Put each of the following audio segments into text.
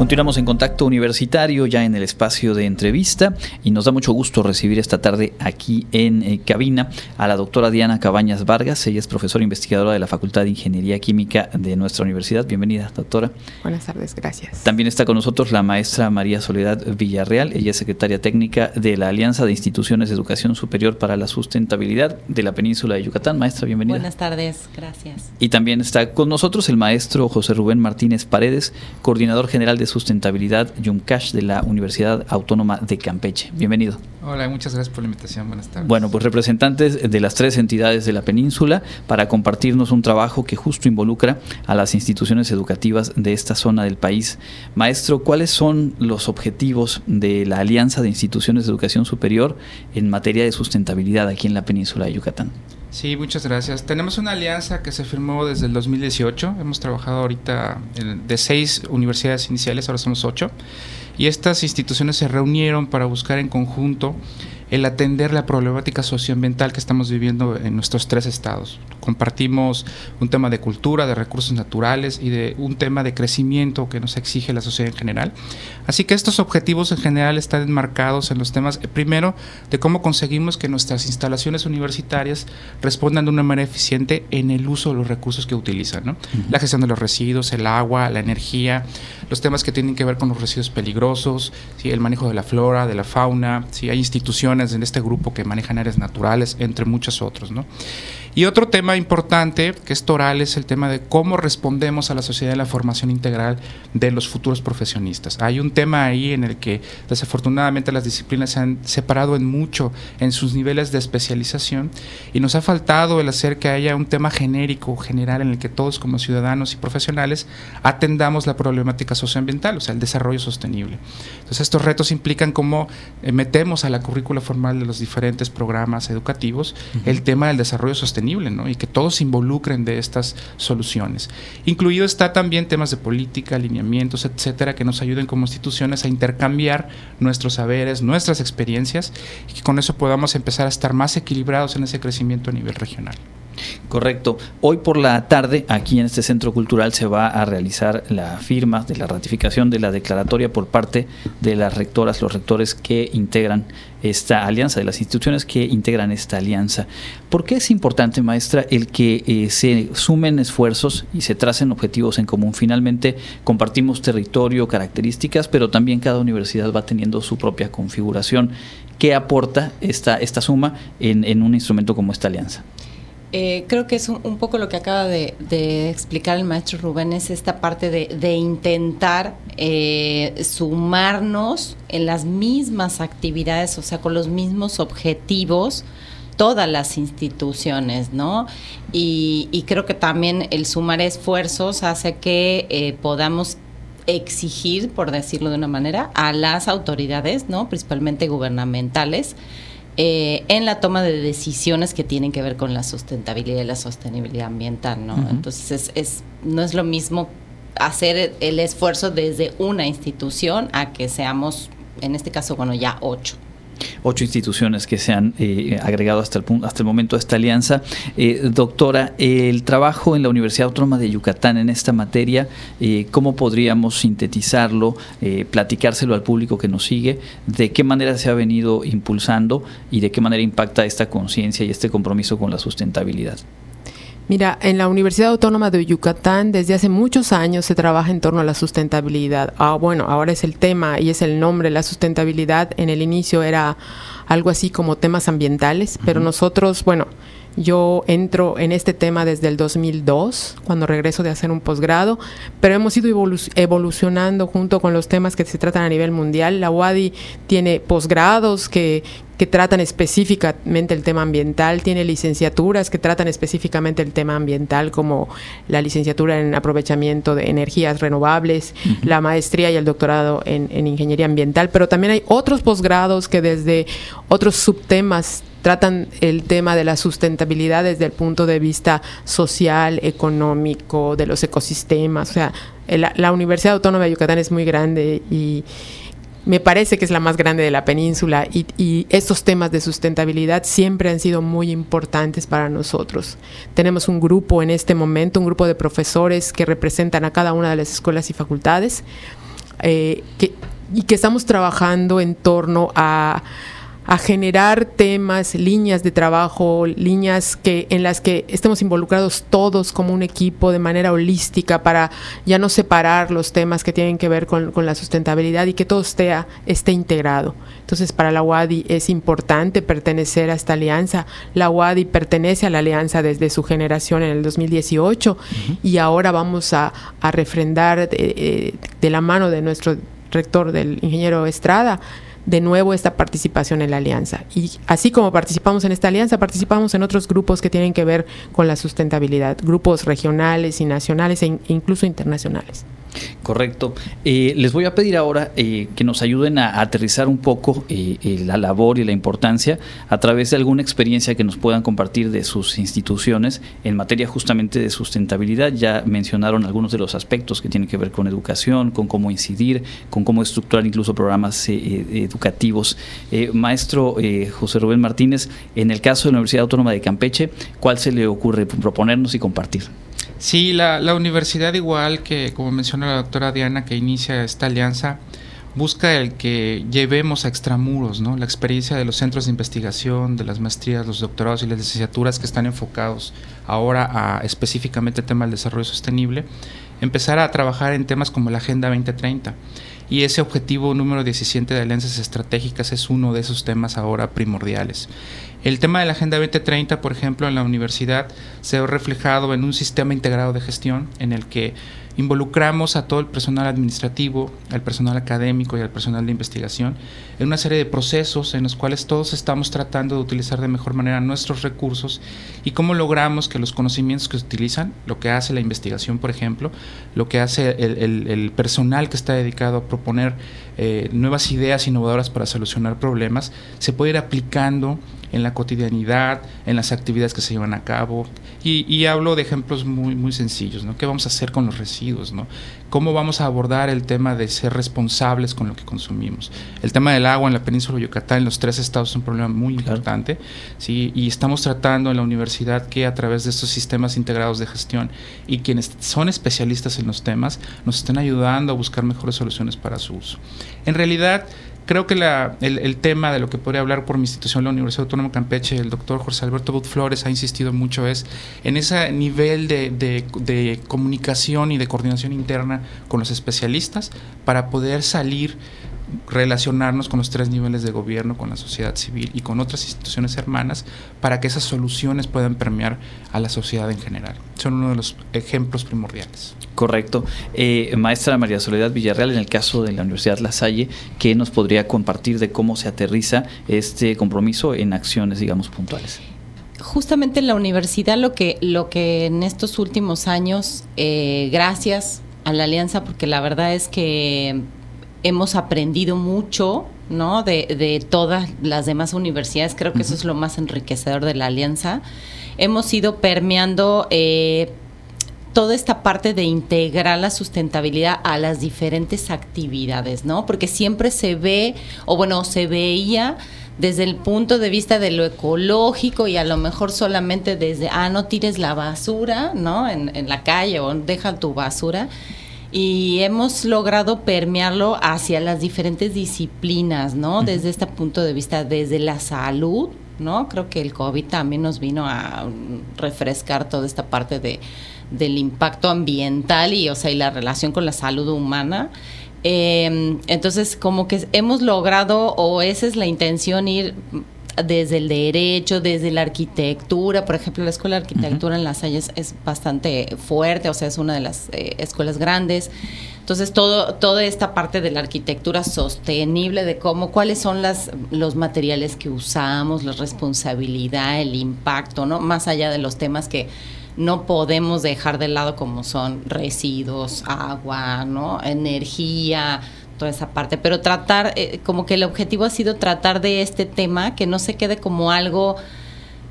Continuamos en contacto universitario ya en el espacio de entrevista y nos da mucho gusto recibir esta tarde aquí en eh, cabina a la doctora Diana Cabañas Vargas. Ella es profesora investigadora de la Facultad de Ingeniería Química de nuestra universidad. Bienvenida, doctora. Buenas tardes, gracias. También está con nosotros la maestra María Soledad Villarreal. Ella es secretaria técnica de la Alianza de Instituciones de Educación Superior para la Sustentabilidad de la península de Yucatán. Maestra, bienvenida. Buenas tardes, gracias. Y también está con nosotros el maestro José Rubén Martínez Paredes, coordinador general de Sustentabilidad Yumcash de la Universidad Autónoma de Campeche. Bienvenido. Hola, muchas gracias por la invitación. Buenas tardes. Bueno, pues representantes de las tres entidades de la península para compartirnos un trabajo que justo involucra a las instituciones educativas de esta zona del país. Maestro, ¿cuáles son los objetivos de la Alianza de Instituciones de Educación Superior en materia de sustentabilidad aquí en la península de Yucatán? Sí, muchas gracias. Tenemos una alianza que se firmó desde el 2018. Hemos trabajado ahorita de seis universidades iniciales, ahora somos ocho. Y estas instituciones se reunieron para buscar en conjunto el atender la problemática socioambiental que estamos viviendo en nuestros tres estados. Compartimos un tema de cultura, de recursos naturales y de un tema de crecimiento que nos exige la sociedad en general. Así que estos objetivos en general están enmarcados en los temas, primero, de cómo conseguimos que nuestras instalaciones universitarias respondan de una manera eficiente en el uso de los recursos que utilizan. La gestión de los residuos, el agua, la energía, los temas que tienen que ver con los residuos peligrosos, ¿sí? el manejo de la flora, de la fauna, si hay instituciones en este grupo que manejan áreas naturales, entre muchos otros. ¿no? Y otro tema importante que es toral es el tema de cómo respondemos a la sociedad de la formación integral de los futuros profesionistas. Hay un tema ahí en el que desafortunadamente las disciplinas se han separado en mucho en sus niveles de especialización y nos ha faltado el hacer que haya un tema genérico, general, en el que todos como ciudadanos y profesionales atendamos la problemática socioambiental, o sea, el desarrollo sostenible. Entonces estos retos implican cómo eh, metemos a la currícula formal de los diferentes programas educativos el tema del desarrollo sostenible y que todos se involucren de estas soluciones. Incluido está también temas de política, alineamientos, etcétera, que nos ayuden como instituciones a intercambiar nuestros saberes, nuestras experiencias y que con eso podamos empezar a estar más equilibrados en ese crecimiento a nivel regional. Correcto. Hoy por la tarde, aquí en este centro cultural, se va a realizar la firma de la ratificación de la declaratoria por parte de las rectoras, los rectores que integran esta alianza, de las instituciones que integran esta alianza. ¿Por qué es importante, maestra, el que eh, se sumen esfuerzos y se tracen objetivos en común? Finalmente, compartimos territorio, características, pero también cada universidad va teniendo su propia configuración. ¿Qué aporta esta, esta suma en un instrumento como esta alianza? Eh, creo que es un, poco lo que acaba de, explicar el maestro Rubén, es esta parte de, intentar eh, sumarnos en las mismas actividades, o sea, con los mismos objetivos, todas las instituciones, ¿no? Y, creo que también el sumar esfuerzos hace que eh, podamos exigir, por decirlo de una manera, a las autoridades, ¿no? Principalmente gubernamentales, eh, en la toma de decisiones que tienen que ver con la sustentabilidad y la sostenibilidad ambiental, ¿no? Entonces, es, no es lo mismo hacer el esfuerzo desde una institución a que seamos, en este caso, bueno, ya ocho ocho instituciones que se han eh, agregado hasta el, hasta el momento a esta alianza. Eh, doctora, el trabajo en la Universidad Autónoma de Yucatán en esta materia, eh, ¿cómo podríamos sintetizarlo, platicárselo al público que nos sigue? ¿De qué manera se ha venido impulsando y de qué manera impacta esta conciencia y este compromiso con la sustentabilidad? Mira, en la Universidad Autónoma de Yucatán desde hace muchos años se trabaja en torno a la sustentabilidad. Ah, bueno, ahora es el tema y es el nombre, la sustentabilidad. En el inicio era algo así como temas ambientales, pero nosotros, bueno, yo entro en este tema desde el 2002, cuando regreso de hacer un posgrado, pero hemos ido evolucionando junto con los temas que se tratan a nivel mundial. La UADI tiene posgrados que, que tratan específicamente el tema ambiental, tiene licenciaturas que tratan específicamente el tema ambiental, como la licenciatura en aprovechamiento de energías renovables, la maestría y el doctorado en, en ingeniería ambiental, pero también hay otros posgrados que desde otros subtemas tratan el tema de la sustentabilidad desde el punto de vista social, económico, de los ecosistemas. O sea, la, Universidad Autónoma de Yucatán es muy grande y me parece que es la más grande de la península y, estos temas de sustentabilidad siempre han sido muy importantes para nosotros. Tenemos un grupo en este momento, un grupo de profesores que representan a cada una de las escuelas y facultades eh, y que estamos trabajando en torno a a generar temas, líneas de trabajo, líneas que en las que estemos involucrados todos como un equipo de manera holística para ya no separar los temas que tienen que ver con, la sustentabilidad y que todo esté, esté integrado. Entonces, para la UADI es importante pertenecer a esta alianza. La UADI pertenece a la alianza desde su generación en el 2018 y ahora vamos a, refrendar de la mano de nuestro rector, del ingeniero Estrada, de nuevo esta participación en la alianza. Y así como participamos en esta alianza, participamos en otros grupos que tienen que ver con la sustentabilidad, grupos regionales y nacionales e incluso internacionales. Correcto. Eh, les voy a pedir ahora eh, que nos ayuden a, aterrizar un poco eh, la labor y la importancia a través de alguna experiencia que nos puedan compartir de sus instituciones en materia justamente de sustentabilidad. Ya mencionaron algunos de los aspectos que tienen que ver con educación, con cómo incidir, con cómo estructurar incluso programas educativos. maestro José Rubén Martínez, en el caso de la Universidad Autónoma de Campeche, ¿cuál se le ocurre proponernos y compartir? Sí, la, la, universidad igual que, como menciona la doctora Diana, que inicia esta alianza, busca el que llevemos a extramuros ¿no? la experiencia de los centros de investigación, de las maestrías, los doctorados y las licenciaturas que están enfocados ahora a específicamente el tema del desarrollo sostenible, empezar a trabajar en temas como la Agenda 2030 y ese objetivo número 17 de alianzas estratégicas es uno de esos temas ahora primordiales. El tema de la Agenda 2030, por ejemplo, en la universidad se ha reflejado en un sistema integrado de gestión en el que involucramos a todo el personal administrativo, al personal académico y al personal de investigación en una serie de procesos en los cuales todos estamos tratando de utilizar de mejor manera nuestros recursos y cómo logramos que los conocimientos que se utilizan, lo que hace la investigación, por ejemplo, lo que hace el, personal que está dedicado a proponer eh, nuevas ideas innovadoras para solucionar problemas, se puede ir aplicando en la cotidianidad, en las actividades que se llevan a cabo. Y, hablo de ejemplos muy, muy sencillos, ¿no? ¿Qué vamos a hacer con los residuos, ¿no? ¿Cómo vamos a abordar el tema de ser responsables con lo que consumimos? El tema del agua en la península de Yucatán, en los tres estados, es un problema muy importante, ¿sí? Y estamos tratando en la universidad que a través de estos sistemas integrados de gestión y quienes son especialistas en los temas, nos estén ayudando a buscar mejores soluciones para su uso. En realidad, creo que el, tema de lo que podría hablar por mi institución, la Universidad Autónoma de Campeche, el doctor José Alberto But Flores ha insistido mucho es en ese nivel de, comunicación y de coordinación interna con los especialistas para poder salir relacionarnos con los tres niveles de gobierno, con la sociedad civil y con otras instituciones hermanas para que esas soluciones puedan permear a la sociedad en general. Son uno de los ejemplos primordiales. Correcto. Eh, maestra María Soledad Villarreal, en el caso de la Universidad La Salle, ¿qué nos podría compartir de cómo se aterriza este compromiso en acciones, digamos, puntuales? Justamente en la universidad lo que, lo que en estos últimos años, eh, gracias a la alianza, porque la verdad es que hemos aprendido mucho, ¿no? De, de todas las demás universidades. Creo que eso es lo más enriquecedor de la alianza. Hemos ido permeando eh, toda esta parte de integrar la sustentabilidad a las diferentes actividades, ¿no? Porque siempre se ve, o bueno, se veía desde el punto de vista de lo ecológico y a lo mejor solamente desde, ah, no tires la basura, ¿no? En, en la calle o deja tu basura y hemos logrado permearlo hacia las diferentes disciplinas, ¿no? Desde este punto de vista, desde la salud, ¿no? Creo que el COVID también nos vino a refrescar toda esta parte de, del impacto ambiental y, o sea, y la relación con la salud humana. Em, entonces, como que hemos logrado, o esa es la intención, ir desde el derecho, desde la arquitectura, por ejemplo, la Escuela de Arquitectura en Las Hayas es bastante fuerte, o sea, es una de las eh, escuelas grandes. Entonces, todo, toda esta parte de la arquitectura sostenible, de cómo, cuáles son las, los materiales que usamos, la responsabilidad, el impacto, ¿no? Más allá de los temas que no podemos dejar de lado como son residuos, agua, ¿no? Energía, toda esa parte, pero tratar, eh, como que el objetivo ha sido tratar de este tema, que no se quede como algo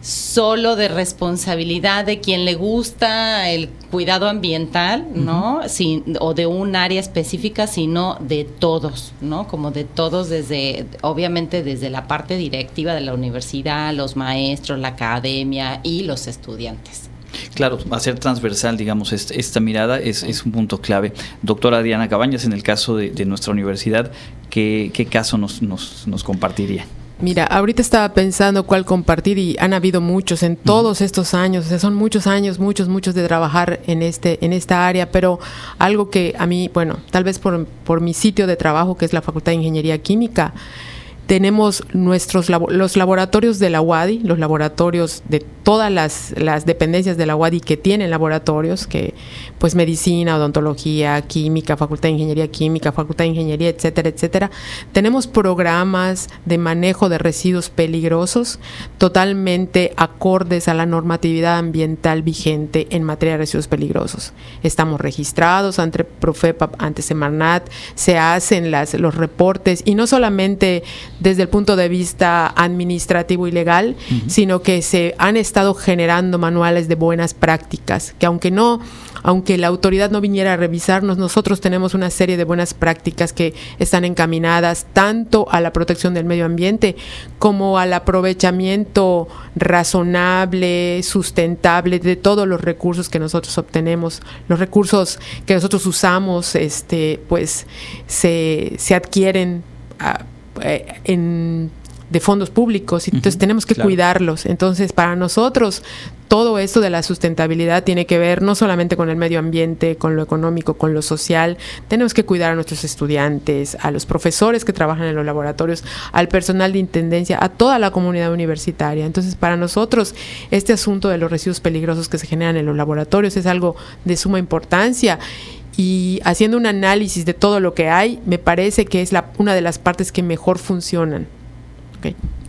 solo de responsabilidad de quien le gusta el cuidado ambiental, ¿no? o de un área específica, sino de todos, ¿no? Como de todos desde, obviamente desde la parte directiva de la universidad, los maestros, la academia y los estudiantes. Claro, hacer transversal, digamos, esta, mirada es, un punto clave. Doctora Diana Cabañas, en el caso de, nuestra universidad, ¿qué, caso nos, nos, compartiría? Mira, ahorita estaba pensando cuál compartir y han habido muchos en todos estos años, o sea, son muchos años, muchos, muchos de trabajar en este, en esta área, pero algo que a mí, bueno, tal vez por, por mi sitio de trabajo, que es la Facultad de Ingeniería Química, tenemos nuestros los laboratorios de la UADI, los laboratorios de todas las, las, dependencias de la UADI que tienen laboratorios, que pues medicina, odontología, química, facultad de ingeniería química, facultad de ingeniería, etcétera, etcétera. Tenemos programas de manejo de residuos peligrosos totalmente acordes a la normatividad ambiental vigente en materia de residuos peligrosos. Estamos registrados ante Profepa, ante Semarnat, se hacen las, los reportes y no solamente desde el punto de vista administrativo y legal, sino que se han estado generando manuales de buenas prácticas, que aunque no aunque la autoridad no viniera a revisarnos, nosotros tenemos una serie de buenas prácticas que están encaminadas tanto a la protección del medio ambiente como al aprovechamiento razonable, sustentable de todos los recursos que nosotros obtenemos. Los recursos que nosotros usamos, este, pues se, se adquieren a, eh, de fondos públicos, y entonces tenemos que cuidarlos. Entonces, para nosotros, todo esto de la sustentabilidad tiene que ver no solamente con el medio ambiente, con lo económico, con lo social. Tenemos que cuidar a nuestros estudiantes, a los profesores que trabajan en los laboratorios, al personal de intendencia, a toda la comunidad universitaria. Entonces, para nosotros, este asunto de los residuos peligrosos que se generan en los laboratorios es algo de suma importancia y haciendo un análisis de todo lo que hay, me parece que es la, una de las partes que mejor funcionan.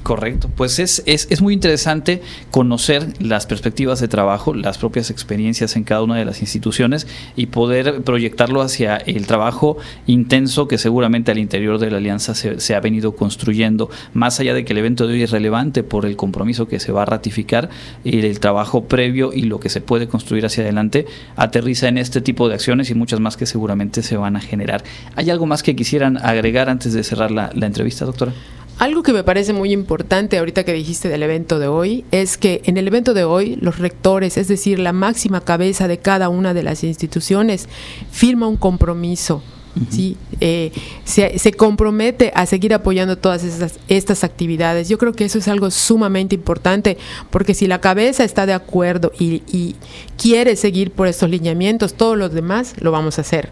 Correcto, pues es, es, es, muy interesante conocer las perspectivas de trabajo, las propias experiencias en cada una de las instituciones y poder proyectarlo hacia el trabajo intenso que seguramente al interior de la alianza se, se, ha venido construyendo, más allá de que el evento de hoy es relevante por el compromiso que se va a ratificar, el, el trabajo previo y lo que se puede construir hacia adelante aterriza en este tipo de acciones y muchas más que seguramente se van a generar. ¿Hay algo más que quisieran agregar antes de cerrar la, la entrevista, doctora? Algo que me parece muy importante ahorita que dijiste del evento de hoy es que en el evento de hoy los rectores, es decir, la máxima cabeza de cada una de las instituciones, firma un compromiso ¿sí? Eh, se, compromete a seguir apoyando todas estas, estas actividades. Yo creo que eso es algo sumamente importante, porque si la cabeza está de acuerdo y, quiere seguir por estos lineamientos, todos los demás lo vamos a hacer.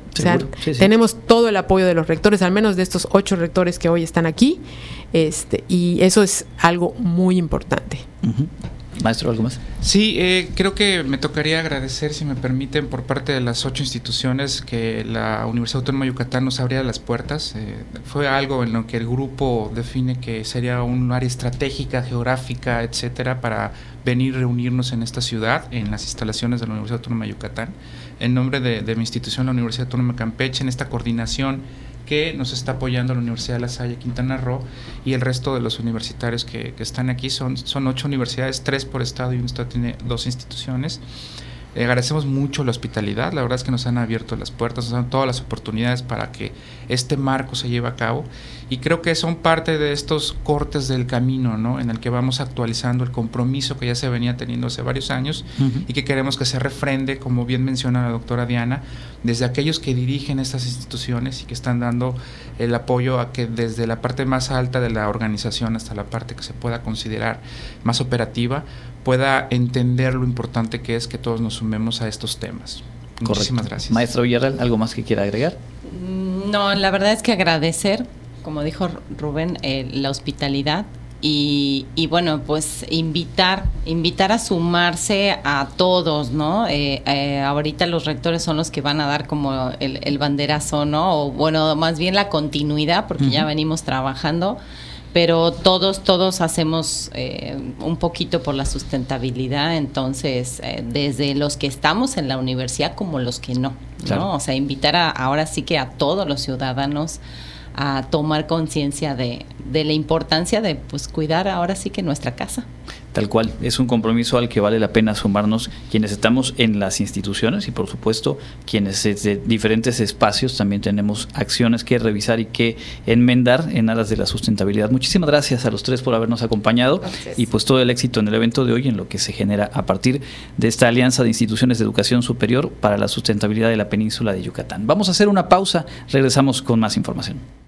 tenemos todo el apoyo de los rectores, al menos de estos ocho rectores que hoy están aquí, este, y eso es algo muy importante. Maestro, ¿algo más? Sí, eh, creo que me tocaría agradecer, si me permiten, por parte de las ocho instituciones que la Universidad Autónoma de Yucatán nos abría las puertas. Eh, fue algo en lo que el grupo define que sería un área estratégica, geográfica, etcétera, para venir a reunirnos en esta ciudad, en las instalaciones de la Universidad Autónoma de Yucatán. En nombre de, de mi institución, la Universidad Autónoma de Campeche, en esta coordinación que nos está apoyando la Universidad de La Salle Quintana Roo y el resto de los universitarios que, están aquí. Son, son ocho universidades, tres por estado y un estado tiene dos instituciones. Eh, agradecemos mucho la hospitalidad, la verdad es que nos han abierto las puertas, nos dan todas las oportunidades para que este marco se lleve a cabo y creo que son parte de estos cortes del camino, ¿no? En el que vamos actualizando el compromiso que ya se venía teniendo hace varios años y que queremos que se refrende, como bien menciona la doctora Diana, desde aquellos que dirigen estas instituciones y que están dando el apoyo a que desde la parte más alta de la organización hasta la parte que se pueda considerar más operativa, pueda entender lo importante que es que todos nos sumemos a estos temas. Muchísimas gracias. Maestro Villarreal, ¿algo más que quiera agregar? Mm, no, la verdad es que agradecer como dijo Rubén, eh, la hospitalidad y, bueno, pues invitar, invitar a sumarse a todos, ¿no? Eh, eh, ahorita los rectores son los que van a dar como el, banderazo, ¿no? O bueno, más bien la continuidad, porque ya venimos trabajando, pero todos, todos hacemos un poquito por la sustentabilidad, entonces, desde los que estamos en la universidad como los que no, ¿no? O sea, invitar a, ahora sí que a todos los ciudadanos a tomar conciencia de, de, la importancia de pues cuidar ahora sí que nuestra casa. Tal cual, es un compromiso al que vale la pena sumarnos quienes estamos en las instituciones y por supuesto quienes desde diferentes espacios también tenemos acciones que revisar y que enmendar en aras de la sustentabilidad. Muchísimas gracias a los tres por habernos acompañado y pues todo el éxito en el evento de hoy en lo que se genera a partir de esta alianza de instituciones de educación superior para la sustentabilidad de la península de Yucatán. Vamos a hacer una pausa, regresamos con más información.